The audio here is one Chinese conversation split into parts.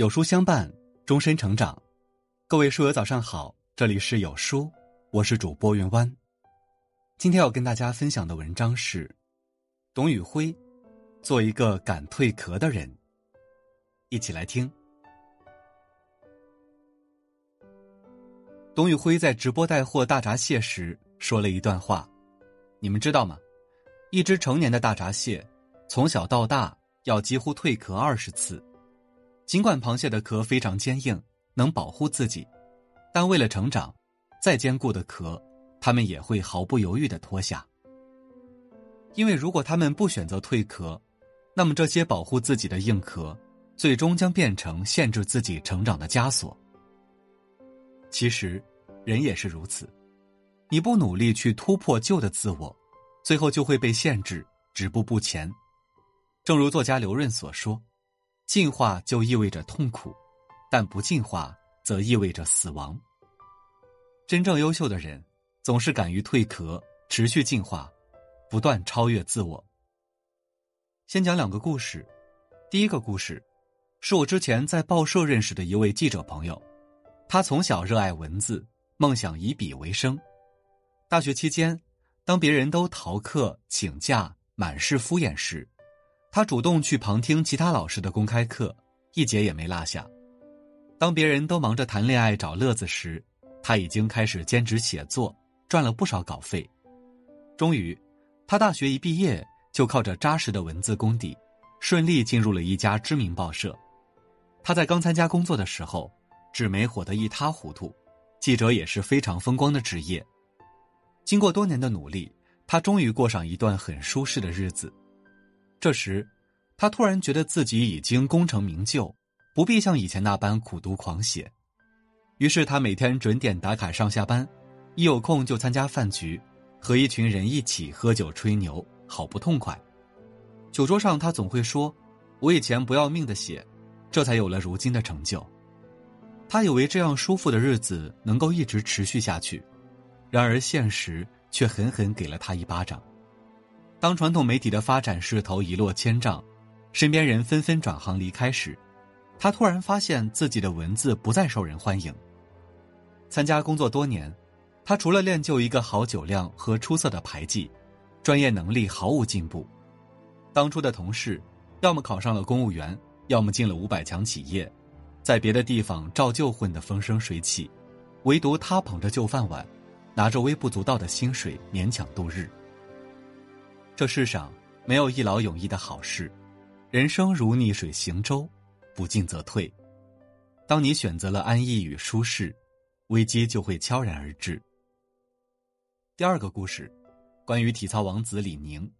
有书相伴，终身成长。各位书友早上好，这里是有书，我是主播云湾。今天要跟大家分享的文章是董宇辉，做一个敢蜕壳的人。一起来听。董宇辉在直播带货大闸蟹时说了一段话，你们知道吗？一只成年的大闸蟹，从小到大要几乎蜕壳二十次。尽管螃蟹的壳非常坚硬，能保护自己，但为了成长，再坚固的壳，它们也会毫不犹豫的脱下。因为如果它们不选择蜕壳，那么这些保护自己的硬壳，最终将变成限制自己成长的枷锁。其实，人也是如此，你不努力去突破旧的自我，最后就会被限制，止步不前。正如作家刘润所说。进化就意味着痛苦，但不进化则意味着死亡。真正优秀的人，总是敢于蜕壳，持续进化，不断超越自我。先讲两个故事。第一个故事，是我之前在报社认识的一位记者朋友，他从小热爱文字，梦想以笔为生。大学期间，当别人都逃课、请假、满是敷衍时，他主动去旁听其他老师的公开课，一节也没落下。当别人都忙着谈恋爱找乐子时，他已经开始兼职写作，赚了不少稿费。终于，他大学一毕业就靠着扎实的文字功底，顺利进入了一家知名报社。他在刚参加工作的时候，纸媒火得一塌糊涂，记者也是非常风光的职业。经过多年的努力，他终于过上一段很舒适的日子。这时，他突然觉得自己已经功成名就，不必像以前那般苦读狂写。于是，他每天准点打卡上下班，一有空就参加饭局，和一群人一起喝酒吹牛，好不痛快。酒桌上，他总会说：“我以前不要命的写，这才有了如今的成就。”他以为这样舒服的日子能够一直持续下去，然而现实却狠狠给了他一巴掌。当传统媒体的发展势头一落千丈，身边人纷纷转行离开时，他突然发现自己的文字不再受人欢迎。参加工作多年，他除了练就一个好酒量和出色的牌技，专业能力毫无进步。当初的同事，要么考上了公务员，要么进了五百强企业，在别的地方照旧混得风生水起，唯独他捧着旧饭碗，拿着微不足道的薪水勉强度日。这世上没有一劳永逸的好事，人生如逆水行舟，不进则退。当你选择了安逸与舒适，危机就会悄然而至。第二个故事，关于体操王子李宁。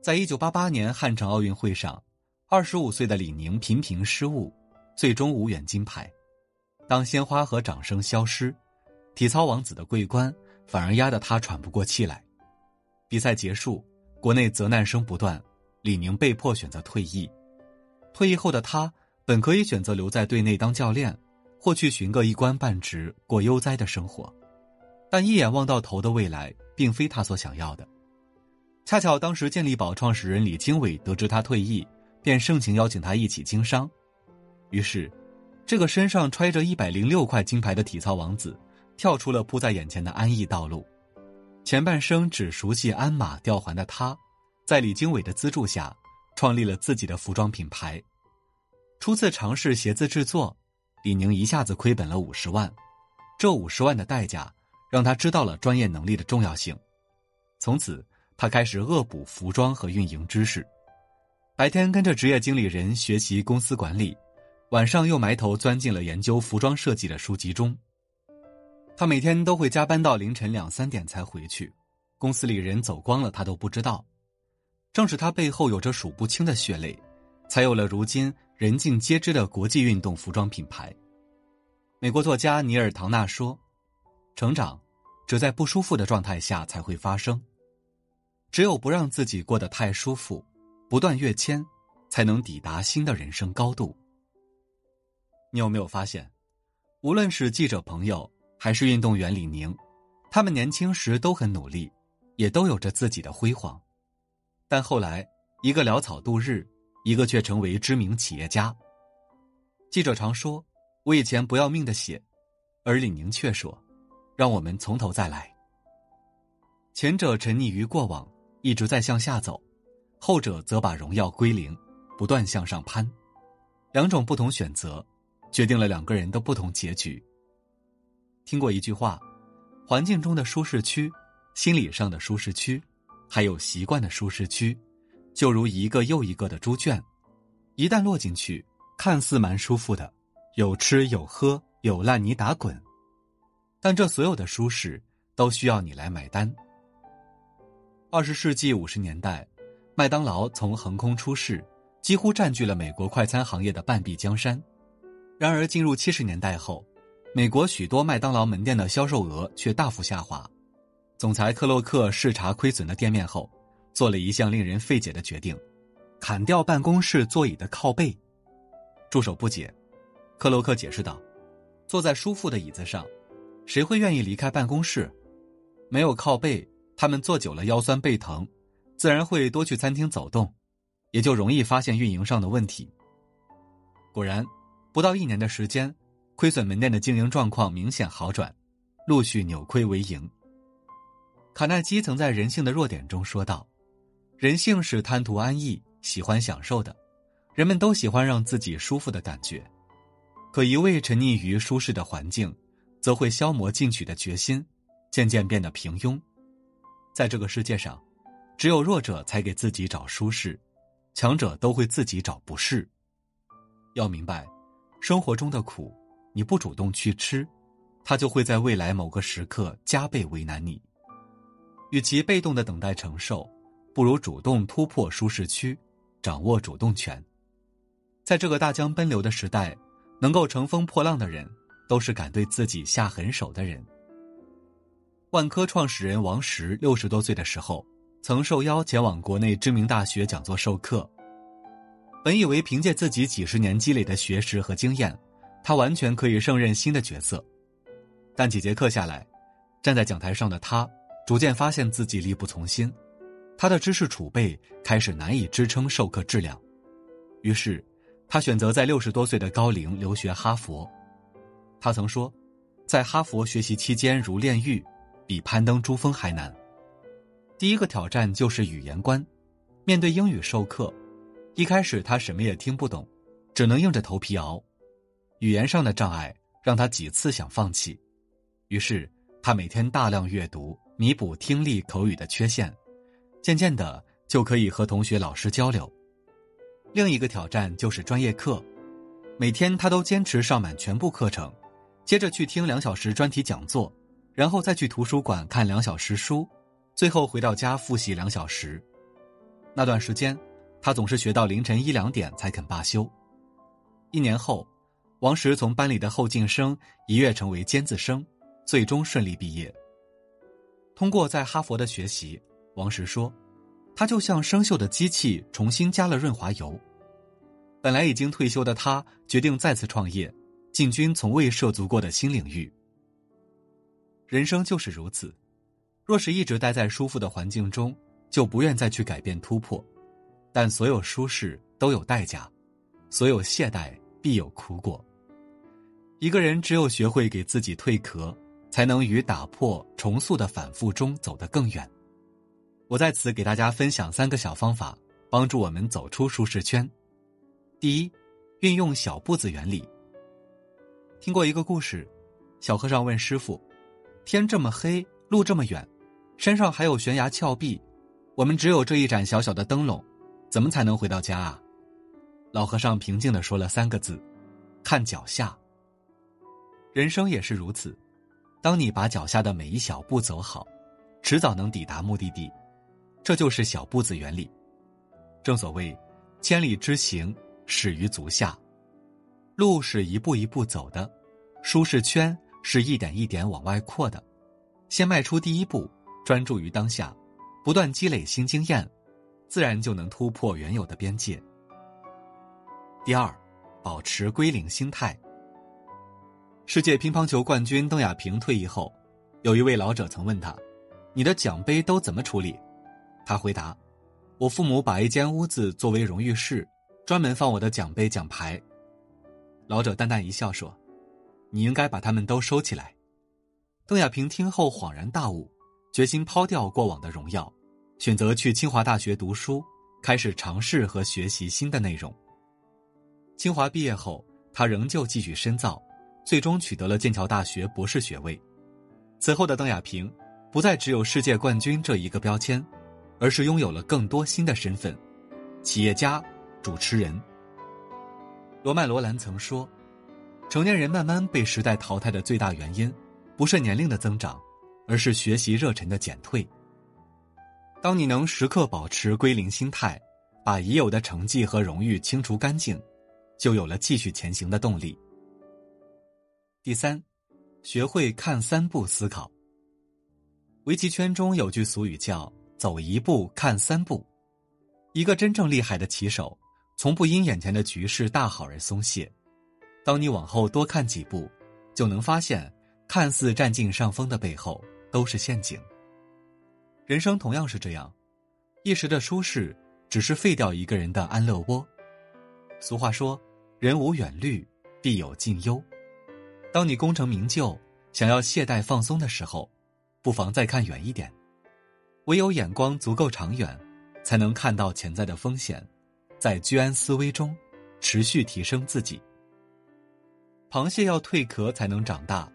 在一九八八年汉城奥运会上，二十五岁的李宁频频失误，最终无缘金牌。当鲜花和掌声消失，体操王子的桂冠反而压得他喘不过气来。比赛结束，国内责难声不断，李宁被迫选择退役。退役后的他本可以选择留在队内当教练，或去寻个一官半职过悠哉的生活，但一眼望到头的未来并非他所想要的。恰巧当时健力宝创始人李经纬得知他退役，便盛情邀请他一起经商。于是，这个身上揣着一百零六块金牌的体操王子，跳出了铺在眼前的安逸道路。前半生只熟悉鞍马吊环的他，在李经纬的资助下，创立了自己的服装品牌。初次尝试鞋子制作，李宁一下子亏本了五十万。这五十万的代价，让他知道了专业能力的重要性。从此，他开始恶补服装和运营知识，白天跟着职业经理人学习公司管理，晚上又埋头钻进了研究服装设计的书籍中。他每天都会加班到凌晨两三点才回去，公司里人走光了他都不知道。正是他背后有着数不清的血泪，才有了如今人尽皆知的国际运动服装品牌。美国作家尼尔·唐纳说：“成长，只在不舒服的状态下才会发生。只有不让自己过得太舒服，不断跃迁，才能抵达新的人生高度。”你有没有发现，无论是记者朋友？还是运动员李宁，他们年轻时都很努力，也都有着自己的辉煌，但后来一个潦草度日，一个却成为知名企业家。记者常说：“我以前不要命的写。”而李宁却说：“让我们从头再来。”前者沉溺于过往，一直在向下走；后者则把荣耀归零，不断向上攀。两种不同选择，决定了两个人的不同结局。听过一句话：“环境中的舒适区，心理上的舒适区，还有习惯的舒适区，就如一个又一个的猪圈，一旦落进去，看似蛮舒服的，有吃有喝。”有烂泥打滚，但这所有的舒适都需要你来买单。二十世纪五十年代，麦当劳从横空出世，几乎占据了美国快餐行业的半壁江山。然而，进入七十年代后，美国许多麦当劳门店的销售额却大幅下滑。总裁克洛克视察亏损的店面后，做了一项令人费解的决定：砍掉办公室座椅的靠背。助手不解，克洛克解释道。坐在舒服的椅子上，谁会愿意离开办公室？没有靠背，他们坐久了腰酸背疼，自然会多去餐厅走动，也就容易发现运营上的问题。果然，不到一年的时间，亏损门店的经营状况明显好转，陆续扭亏为盈。卡耐基曾在《人性的弱点》中说道：“人性是贪图安逸、喜欢享受的，人们都喜欢让自己舒服的感觉。”可一味沉溺于舒适的环境，则会消磨进取的决心，渐渐变得平庸。在这个世界上，只有弱者才给自己找舒适，强者都会自己找不适。要明白，生活中的苦，你不主动去吃，它就会在未来某个时刻加倍为难你。与其被动的等待承受，不如主动突破舒适区，掌握主动权。在这个大江奔流的时代。能够乘风破浪的人，都是敢对自己下狠手的人。万科创始人王石六十多岁的时候，曾受邀前往国内知名大学讲座授课。本以为凭借自己几十年积累的学识和经验，他完全可以胜任新的角色。但几节课下来，站在讲台上的他，逐渐发现自己力不从心，他的知识储备开始难以支撑授课质量，于是。他选择在六十多岁的高龄留学哈佛。他曾说，在哈佛学习期间如炼狱，比攀登珠峰还难。第一个挑战就是语言关。面对英语授课，一开始他什么也听不懂，只能硬着头皮熬。语言上的障碍让他几次想放弃，于是他每天大量阅读，弥补听力口语的缺陷。渐渐的，就可以和同学、老师交流。另一个挑战就是专业课，每天他都坚持上满全部课程，接着去听两小时专题讲座，然后再去图书馆看两小时书，最后回到家复习两小时。那段时间，他总是学到凌晨一两点才肯罢休。一年后，王石从班里的后进生一跃成为尖子生，最终顺利毕业。通过在哈佛的学习，王石说。他就像生锈的机器，重新加了润滑油。本来已经退休的他，决定再次创业，进军从未涉足过的新领域。人生就是如此，若是一直待在舒服的环境中，就不愿再去改变突破。但所有舒适都有代价，所有懈怠必有苦果。一个人只有学会给自己蜕壳，才能于打破、重塑的反复中走得更远。我在此给大家分享三个小方法，帮助我们走出舒适圈。第一，运用小步子原理。听过一个故事，小和尚问师傅：“天这么黑，路这么远，山上还有悬崖峭壁，我们只有这一盏小小的灯笼，怎么才能回到家啊？”老和尚平静的说了三个字：“看脚下。”人生也是如此，当你把脚下的每一小步走好，迟早能抵达目的地。这就是小步子原理。正所谓，千里之行，始于足下。路是一步一步走的，舒适圈是一点一点往外扩的。先迈出第一步，专注于当下，不断积累新经验，自然就能突破原有的边界。第二，保持归零心态。世界乒乓球冠军邓亚萍退役后，有一位老者曾问他：“你的奖杯都怎么处理？”他回答：“我父母把一间屋子作为荣誉室，专门放我的奖杯奖牌。”老者淡淡一笑说：“你应该把他们都收起来。”邓亚萍听后恍然大悟，决心抛掉过往的荣耀，选择去清华大学读书，开始尝试和学习新的内容。清华毕业后，他仍旧继续深造，最终取得了剑桥大学博士学位。此后的邓亚萍，不再只有世界冠军这一个标签，而是拥有了更多新的身份：企业家、主持人。罗曼·罗兰曾说：“成年人慢慢被时代淘汰的最大原因，不是年龄的增长，而是学习热忱的减退。当你能时刻保持归零心态，把已有的成绩和荣誉清除干净。”就有了继续前行的动力。第三，学会看三步思考。围棋圈中有句俗语叫“走一步看三步”，一个真正厉害的棋手，从不因眼前的局势大好而松懈。当你往后多看几步，就能发现，看似占尽上风的背后都是陷阱。人生同样是这样，一时的舒适只是废掉一个人的安乐窝。俗话说。人无远虑，必有近忧。当你功成名就，想要懈怠放松的时候，不妨再看远一点。唯有眼光足够长远，才能看到潜在的风险，在居安思危中，持续提升自己。螃蟹要蜕壳才能长大，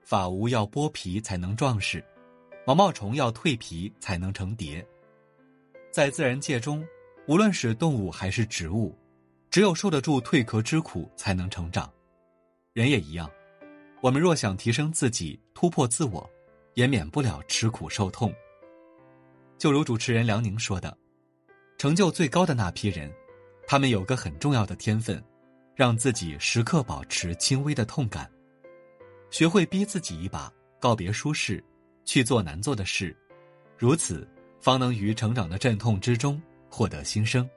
法无要剥皮才能壮实，毛毛虫要蜕皮才能成蝶。在自然界中，无论是动物还是植物。只有受得住蜕壳之苦，才能成长。人也一样，我们若想提升自己、突破自我，也免不了吃苦受痛。就如主持人梁宁说的：“成就最高的那批人，他们有个很重要的天分，让自己时刻保持轻微的痛感，学会逼自己一把，告别舒适，去做难做的事，如此方能于成长的阵痛之中获得新生。”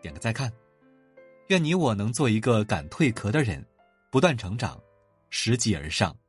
点个再看，愿你我能做一个敢蜕壳的人，不断成长，拾级而上。